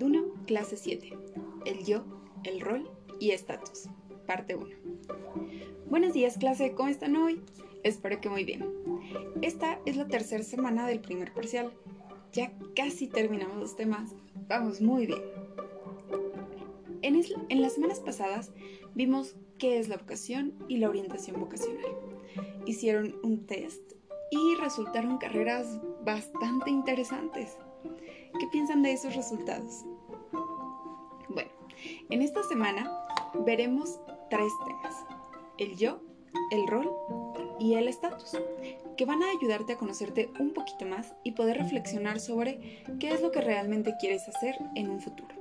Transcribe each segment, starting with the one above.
1, clase 7. El yo, el rol y estatus. Parte 1. Buenos días clase, ¿cómo están hoy? Espero que muy bien. Esta es la tercera semana del primer parcial. Ya casi terminamos los temas. Vamos muy bien. En, en las semanas pasadas vimos qué es la vocación y la orientación vocacional. Hicieron un test y resultaron carreras bastante interesantes. ¿Qué piensan de esos resultados? Bueno, en esta semana veremos tres temas. El yo, el rol y el estatus, que van a ayudarte a conocerte un poquito más y poder reflexionar sobre qué es lo que realmente quieres hacer en un futuro.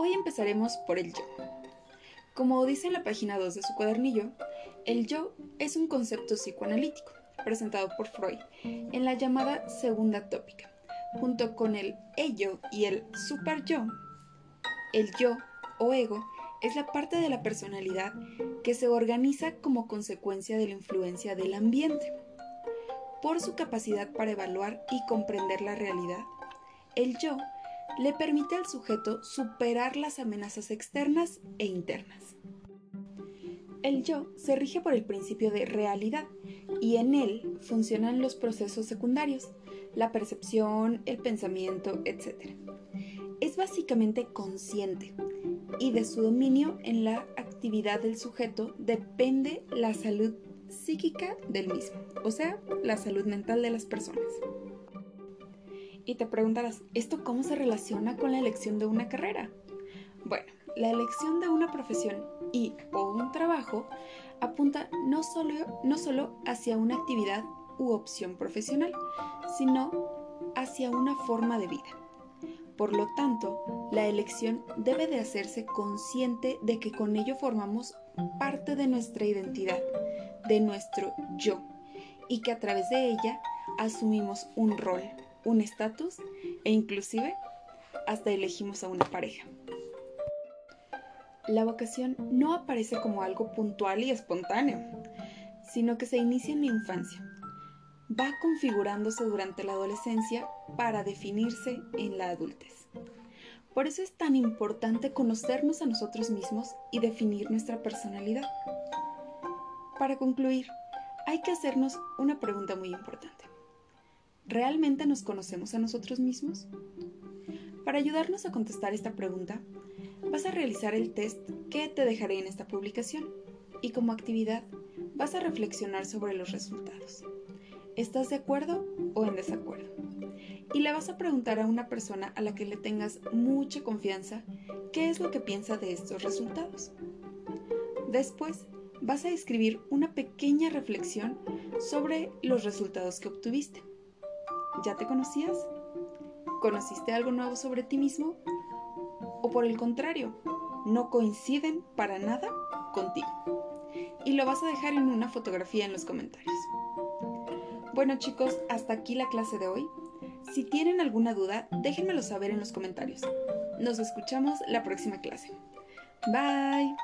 Hoy empezaremos por el yo. Como dice en la página 2 de su cuadernillo, el yo es un concepto psicoanalítico presentado por Freud en la llamada segunda tópica, junto con el ello y el super yo. El yo o ego es la parte de la personalidad que se organiza como consecuencia de la influencia del ambiente. Por su capacidad para evaluar y comprender la realidad, el yo le permite al sujeto superar las amenazas externas e internas. El yo se rige por el principio de realidad y en él funcionan los procesos secundarios, la percepción, el pensamiento, etc. Es básicamente consciente y de su dominio en la actividad del sujeto depende la salud psíquica del mismo, o sea, la salud mental de las personas. Y te preguntarás, ¿esto cómo se relaciona con la elección de una carrera? Bueno, la elección de una profesión y o un trabajo apunta no solo, no solo hacia una actividad u opción profesional, sino hacia una forma de vida. Por lo tanto, la elección debe de hacerse consciente de que con ello formamos parte de nuestra identidad, de nuestro yo, y que a través de ella asumimos un rol, un estatus e inclusive hasta elegimos a una pareja la vocación no aparece como algo puntual y espontáneo, sino que se inicia en la infancia. Va configurándose durante la adolescencia para definirse en la adultez. Por eso es tan importante conocernos a nosotros mismos y definir nuestra personalidad. Para concluir, hay que hacernos una pregunta muy importante. ¿Realmente nos conocemos a nosotros mismos? Para ayudarnos a contestar esta pregunta, vas a realizar el test que te dejaré en esta publicación y como actividad vas a reflexionar sobre los resultados. ¿Estás de acuerdo o en desacuerdo? Y le vas a preguntar a una persona a la que le tengas mucha confianza qué es lo que piensa de estos resultados. Después vas a escribir una pequeña reflexión sobre los resultados que obtuviste. ¿Ya te conocías? ¿Conociste algo nuevo sobre ti mismo? O por el contrario, no coinciden para nada contigo. Y lo vas a dejar en una fotografía en los comentarios. Bueno chicos, hasta aquí la clase de hoy. Si tienen alguna duda, déjenmelo saber en los comentarios. Nos escuchamos la próxima clase. Bye.